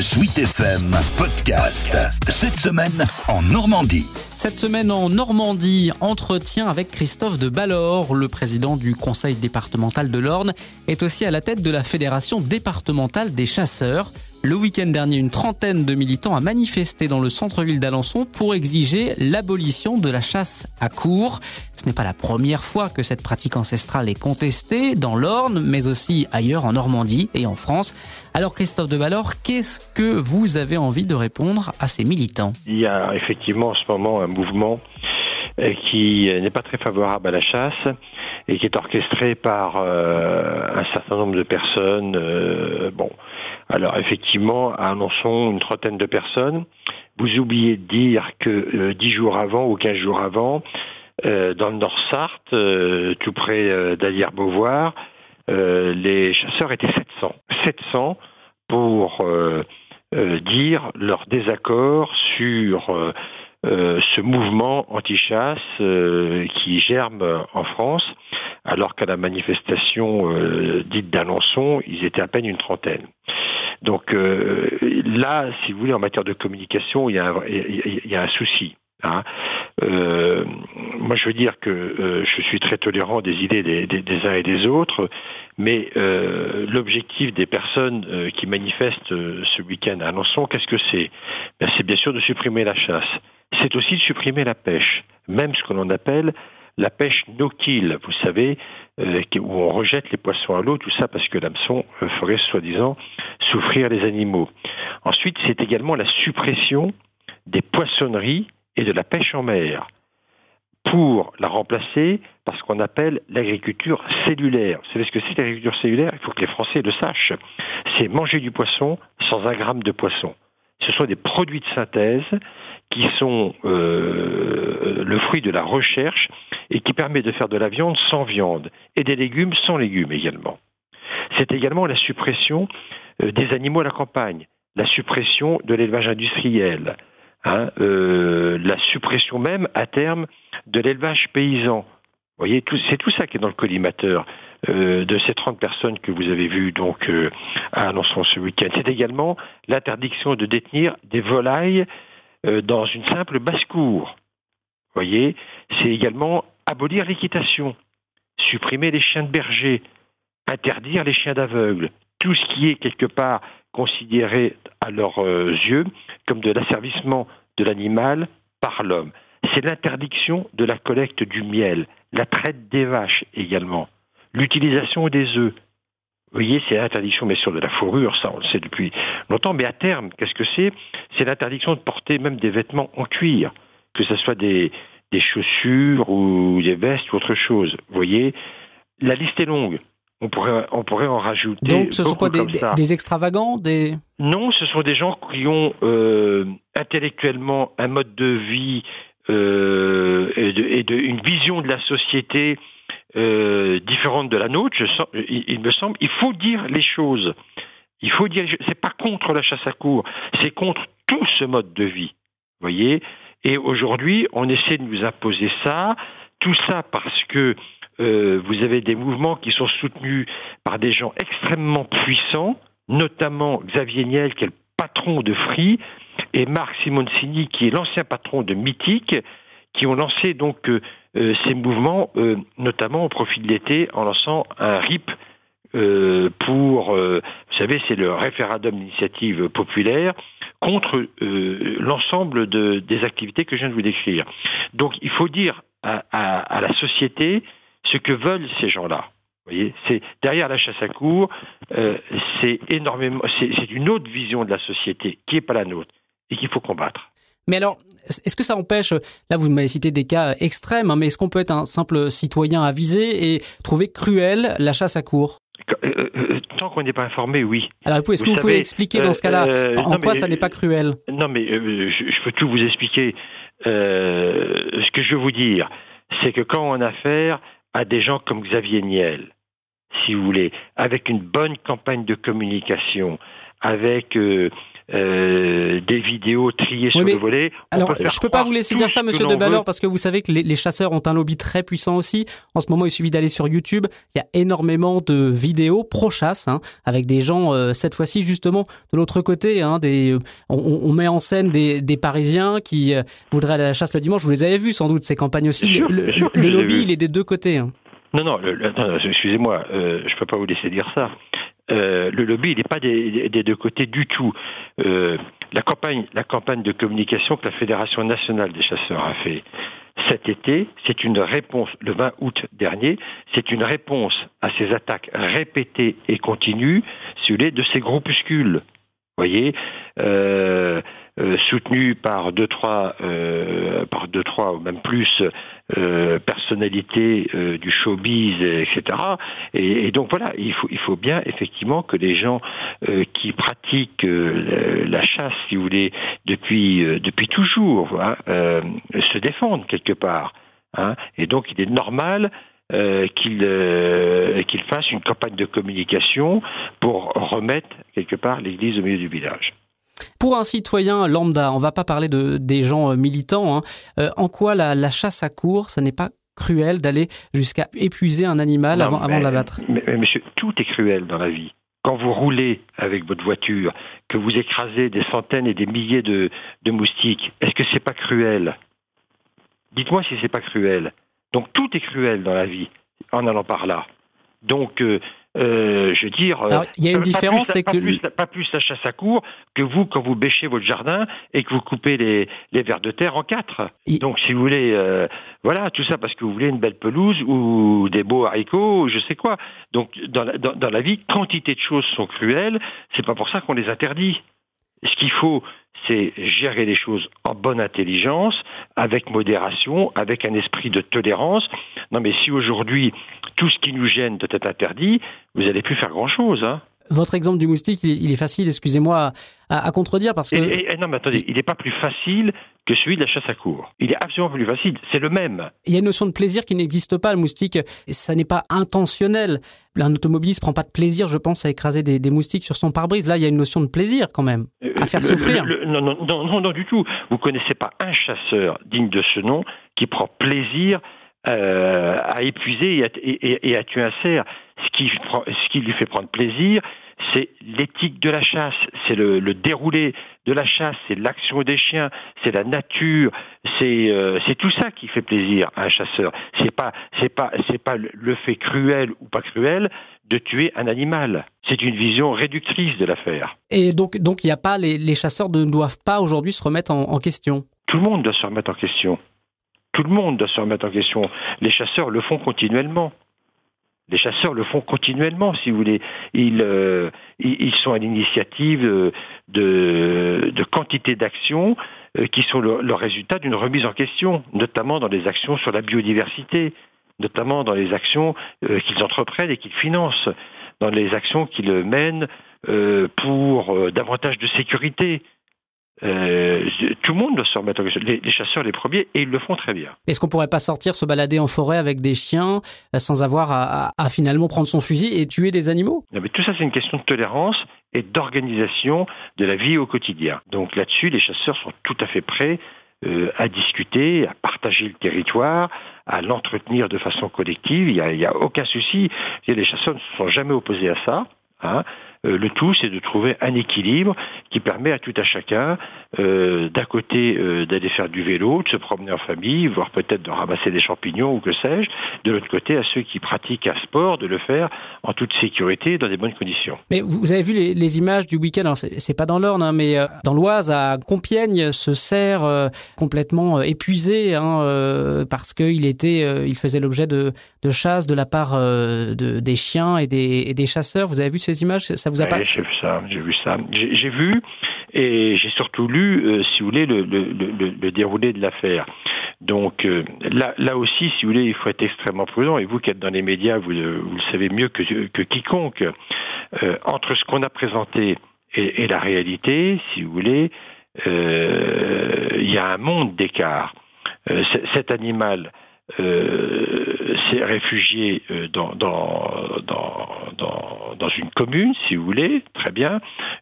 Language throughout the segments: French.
Sweet FM Podcast. Cette semaine en Normandie. Cette semaine en Normandie, entretien avec Christophe de Ballor, le président du conseil départemental de l'Orne, est aussi à la tête de la fédération départementale des chasseurs. Le week-end dernier, une trentaine de militants a manifesté dans le centre-ville d'Alençon pour exiger l'abolition de la chasse à cours. Ce n'est pas la première fois que cette pratique ancestrale est contestée dans l'Orne, mais aussi ailleurs en Normandie et en France. Alors Christophe de qu'est-ce que vous avez envie de répondre à ces militants? Il y a effectivement en ce moment un mouvement qui n'est pas très favorable à la chasse et qui est orchestré par euh, un certain nombre de personnes. Euh, bon, alors effectivement, Alençon, une trentaine de personnes. Vous oubliez de dire que dix jours avant ou quinze jours avant, dans le Nord-Sarthe, tout près d'Alière-Beauvoir, les chasseurs étaient 700. 700 pour dire leur désaccord sur euh, ce mouvement anti-chasse euh, qui germe en France, alors qu'à la manifestation euh, dite d'Alençon, ils étaient à peine une trentaine. Donc là, si vous voulez, en matière de communication, il y a un, il y a un souci. Hein. moi, je veux dire que je suis très tolérant des idées des, uns et des autres, mais l'objectif des personnes qui manifestent ce week-end à Alençon, qu'est-ce que c'est? Ben, C'est bien sûr de supprimer la chasse c'est aussi de supprimer la pêche, même ce que l'on appelle la pêche no-kill, vous savez, euh, où on rejette les poissons à l'eau, tout ça parce que l'hameçon euh, ferait soi-disant souffrir les animaux. Ensuite, c'est également la suppression des poissonneries et de la pêche en mer pour la remplacer par ce qu'on appelle l'agriculture cellulaire. Vous savez ce que c'est l'agriculture cellulaire? Il faut que les Français le sachent. C'est manger du poisson sans un gramme de poisson ce sont des produits de synthèse qui sont euh, le fruit de la recherche et qui permet de faire de la viande sans viande et des légumes sans légumes également. C'est également la suppression euh, des animaux à la campagne, la suppression de l'élevage industriel, hein, euh, la suppression même à terme de l'élevage paysan. Vous voyez, c'est tout ça qui est dans le collimateur. Euh, de ces 30 personnes que vous avez vues donc euh, à ce week-end. C'est également l'interdiction de détenir des volailles dans une simple basse-cour. Voyez, c'est également abolir l'équitation, supprimer les chiens de berger, interdire les chiens d'aveugle, tout ce qui est quelque part considéré à leurs yeux comme de l'asservissement de l'animal par l'homme. C'est l'interdiction de la collecte du miel, la traite des vaches également l'utilisation des œufs. Vous voyez, c'est l'interdiction, bien sûr, de la fourrure, ça on le sait depuis longtemps, mais à terme, qu'est-ce que c'est? C'est l'interdiction de porter même des vêtements en cuir, que ce soit des, des chaussures ou des vestes ou autre chose. Vous voyez, la liste est longue. On pourrait, on pourrait en rajouter. Donc, ce sont quoi des, des, extravagants des... Non, ce sont des gens qui ont euh, intellectuellement un mode de vie euh, et, de, et de, une vision de la société euh, différente de la nôtre, je sens, il, me semble, il faut dire les choses. Il faut dire, c'est pas contre la chasse à cours, c'est contre tout ce mode de vie. Voyez? Et aujourd'hui, on essaie de nous imposer ça, tout ça parce que euh, vous avez des mouvements qui sont soutenus par des gens extrêmement puissants, notamment Xavier Niel, qui est le patron de Free, et Marc Simoncini, qui est l'ancien patron de Mythique, qui ont lancé donc euh, euh, ces mouvements, euh, notamment au profit de l'été, en lançant un RIP pour, vous savez, c'est le référendum d'initiative populaire contre l'ensemble de, des activités que je viens de vous décrire. Donc il faut dire à, à la société ce que veulent ces gens-là. Voyez, c'est derrière la chasse à cours, c'est énormément, c'est une autre vision de la société qui n'est pas la nôtre et qu'il faut combattre. Mais alors, est-ce que ça empêche, là vous m'avez cité des cas extrêmes, hein, mais est-ce qu'on peut être un simple citoyen avisé et trouver cruel la chasse à cours euh, euh, Tant qu'on n'est pas informé, oui. Alors, est-ce que vous pouvez expliquer dans ce cas-là euh, en quoi ça n'est pas cruel? Non, mais je, peux tout vous expliquer. ce que je veux vous dire, c'est que quand on a affaire à des gens comme Xavier Niel, si vous voulez, avec une bonne campagne de communication, avec euh, des vidéos triées sur le volet. alors, je peux pas vous laisser dire ça, Monsieur de Ballor, parce que vous savez que les, chasseurs ont un lobby très puissant aussi. En ce moment, il suffit d'aller sur YouTube. Il y a énormément de vidéos pro-chasse, hein, avec des gens, euh, cette fois-ci, justement, de l'autre côté. Hein, des, euh, on, met en scène des, des Parisiens qui voudraient aller à la chasse le dimanche. Vous les avez vus, sans doute, ces campagnes aussi. le, lobby, il est des deux côtés. Hein. Non, non, excusez-moi, euh, je peux pas vous laisser dire ça. Euh, le lobby, il n'est pas des, deux côtés du tout. Euh, la campagne, la campagne de communication que la Fédération nationale des chasseurs a fait cet été, c'est une réponse, le 20 août dernier, c'est une réponse à ces attaques répétées et continues, sur les de ces groupuscules. Vous voyez, euh, soutenu par deux trois euh, par deux trois ou même plus euh, personnalités euh, du showbiz etc et, donc voilà il faut il faut bien effectivement que les gens qui pratiquent la chasse si vous voulez depuis depuis toujours hein, se défendent quelque part hein, et donc il est normal qu'il qu'il fasse une campagne de communication pour remettre quelque part l'église au milieu du village. Pour un citoyen lambda, on va pas parler de des gens euh, militants. Hein, euh, en quoi la, chasse à court, ça n'est pas cruel d'aller jusqu'à épuiser un animal avant, avant de l'abattre mais, monsieur, tout est cruel dans la vie. Quand vous roulez avec votre voiture, que vous écrasez des centaines et des milliers de, moustiques, est-ce que c'est pas cruel? Dites-moi si c'est pas cruel. Donc tout est cruel dans la vie en allant par là. Donc euh, euh, je veux dire, euh, il y a une différence, c'est que pas plus la chasse à court que vous quand vous bêchez votre jardin et que vous coupez les, les vers de terre en quatre. Donc, si vous voulez, euh, voilà, tout ça parce que vous voulez une belle pelouse ou des beaux haricots, ou je sais quoi. Donc, dans la, dans, dans la vie, quantité de choses sont cruelles. C'est pas pour ça qu'on les interdit. Ce qu'il faut, c'est gérer les choses en bonne intelligence, avec modération, avec un esprit de tolérance. Non, mais si aujourd'hui tout ce qui nous gêne doit être interdit, vous n'allez plus faire grand-chose. Hein. Votre exemple du moustique, il est facile, excusez-moi, à, contredire parce que. non, mais attendez, il n'est pas plus facile que celui de la chasse à cour. Il est absolument plus facile, c'est le même. Il y a une notion de plaisir qui n'existe pas, le moustique, ça n'est pas intentionnel. Un automobiliste prend pas de plaisir, je pense, à écraser des, moustiques sur son pare-brise. Là, il y a une notion de plaisir quand même, à faire souffrir. non, non, non, non, du tout. Vous connaissez pas un chasseur digne de ce nom qui prend plaisir euh, à épuiser et à, tuer un cerf. Ce qui, ce qui lui fait prendre plaisir, c'est l'éthique de la chasse, c'est le, déroulé de la chasse, c'est l'action des chiens, c'est la nature, euh, c'est tout ça qui fait plaisir à un chasseur. C'est pas c'est pas c'est pas le fait cruel ou pas cruel de tuer un animal. C'est une vision réductrice de l'affaire. Et donc donc il a pas les, les, chasseurs ne doivent pas aujourd'hui se remettre en question? Tout le monde doit se remettre en question. Tout le monde doit se remettre en question. Les chasseurs le font continuellement. Les chasseurs le font continuellement, si vous voulez. Ils, euh, ils sont à l'initiative de, de quantité d'actions euh, qui sont le, résultat d'une remise en question, notamment dans les actions sur la biodiversité, notamment dans les actions euh, qu'ils entreprennent et qu'ils financent, dans les actions qu'ils mènent pour davantage de sécurité, euh, tout le monde doit se remettre en question. Les, chasseurs les premiers, et ils le font très bien. Est-ce qu'on pourrait pas sortir, se balader en forêt avec des chiens euh, sans avoir à, finalement prendre son fusil et tuer des animaux? Mais Tout ça, c'est une question de tolérance et d'organisation de la vie au quotidien. Donc là-dessus, les chasseurs sont tout à fait prêts euh, à discuter, à partager le territoire, à l'entretenir de façon collective. Il n'y a, aucun souci. Les chasseurs ne se sont jamais opposés à ça. Hein. Euh, le tout, c'est de trouver un équilibre qui permet à tout à chacun, euh, d'un côté, euh, d'aller faire du vélo, de se promener en famille, voire peut-être de ramasser des champignons ou que sais-je, de l'autre côté, à ceux qui pratiquent un sport, de le faire en toute sécurité, dans des bonnes conditions. Mais vous avez vu les, images du week-end, c'est pas dans l'Orne, hein, mais dans l'Oise, à Compiègne, ce cerf complètement épuisé, hein, parce qu'il était, il faisait l'objet de, de chasse de la part de, des chiens et des, et des chasseurs. Vous avez vu ces images? J'ai vu ça, j'ai vu ça. J'ai vu et j'ai surtout lu, euh, si vous voulez, le, déroulé de l'affaire. Donc euh, là, là aussi, si vous voulez, il faut être extrêmement prudent. Et vous qui êtes dans les médias, vous, le savez mieux que, quiconque. Euh, entre ce qu'on a présenté et, la réalité, si vous voulez, il y a un monde d'écart. cet animal s'est réfugié dans, dans, dans, dans une commune, si vous voulez, très bien.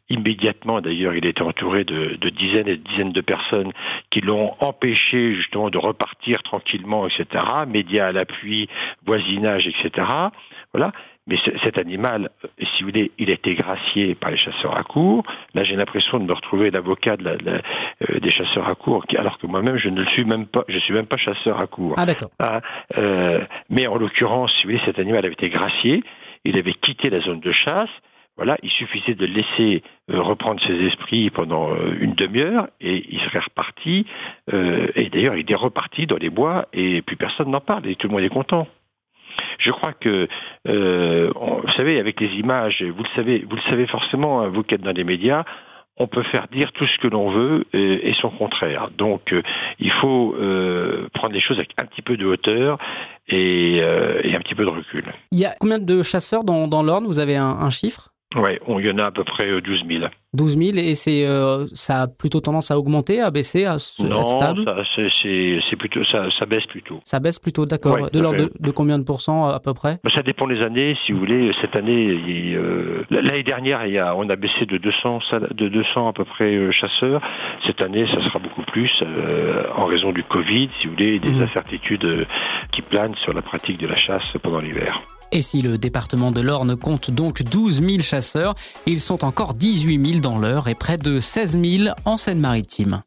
Immédiatement, d'ailleurs, il était entouré de, de, dizaines et de dizaines de personnes qui l'ont empêché justement de repartir tranquillement, etc. Médias à l'appui, voisinage, etc. Voilà. Mais cet animal, euh, si vous voulez, il a été gracié par les chasseurs à court. Là, j'ai l'impression de me retrouver l'avocat de la, euh, des chasseurs à court, alors que moi-même, je ne le suis même pas. Je suis même pas chasseur à court. Ah d'accord. Ah, euh, mais en l'occurrence, si vous voulez, cet animal avait été gracié. Il avait quitté la zone de chasse. Voilà, il suffisait de le laisser euh, reprendre ses esprits pendant une demi-heure et il serait reparti. et d'ailleurs, il est reparti dans les bois et plus personne n'en parle et tout le monde est content. Je crois que, euh, vous savez, avec les images, vous le savez, vous le savez forcément, hein, vous qui êtes dans les médias, on peut faire dire tout ce que l'on veut et, son contraire. Donc, euh, il faut euh, prendre les choses avec un petit peu de hauteur et, un petit peu de recul. Il y a combien de chasseurs dans, dans l'Orne? Vous avez un chiffre? Oui, il y en a à peu près 12 000. 12 000 et c'est euh, ça a plutôt tendance à augmenter, à baisser, à, non, être stable. c'est plutôt ça, ça, baisse plutôt. Ça baisse plutôt, d'accord. de l'ordre de, combien de pourcents à peu près? Ça dépend des années. Si vous voulez, cette année, euh, l'année dernière, il y a, on a baissé de 200 de 200 à peu près euh, chasseurs. Cette année, ça sera beaucoup plus en raison du Covid, si vous voulez, et des mmh. incertitudes qui planent sur la pratique de la chasse pendant l'hiver. Et si le département de l'Orne compte donc 12 000 chasseurs, ils sont encore 18 000 dans l'Eure et près de 16 000 en Seine-Maritime.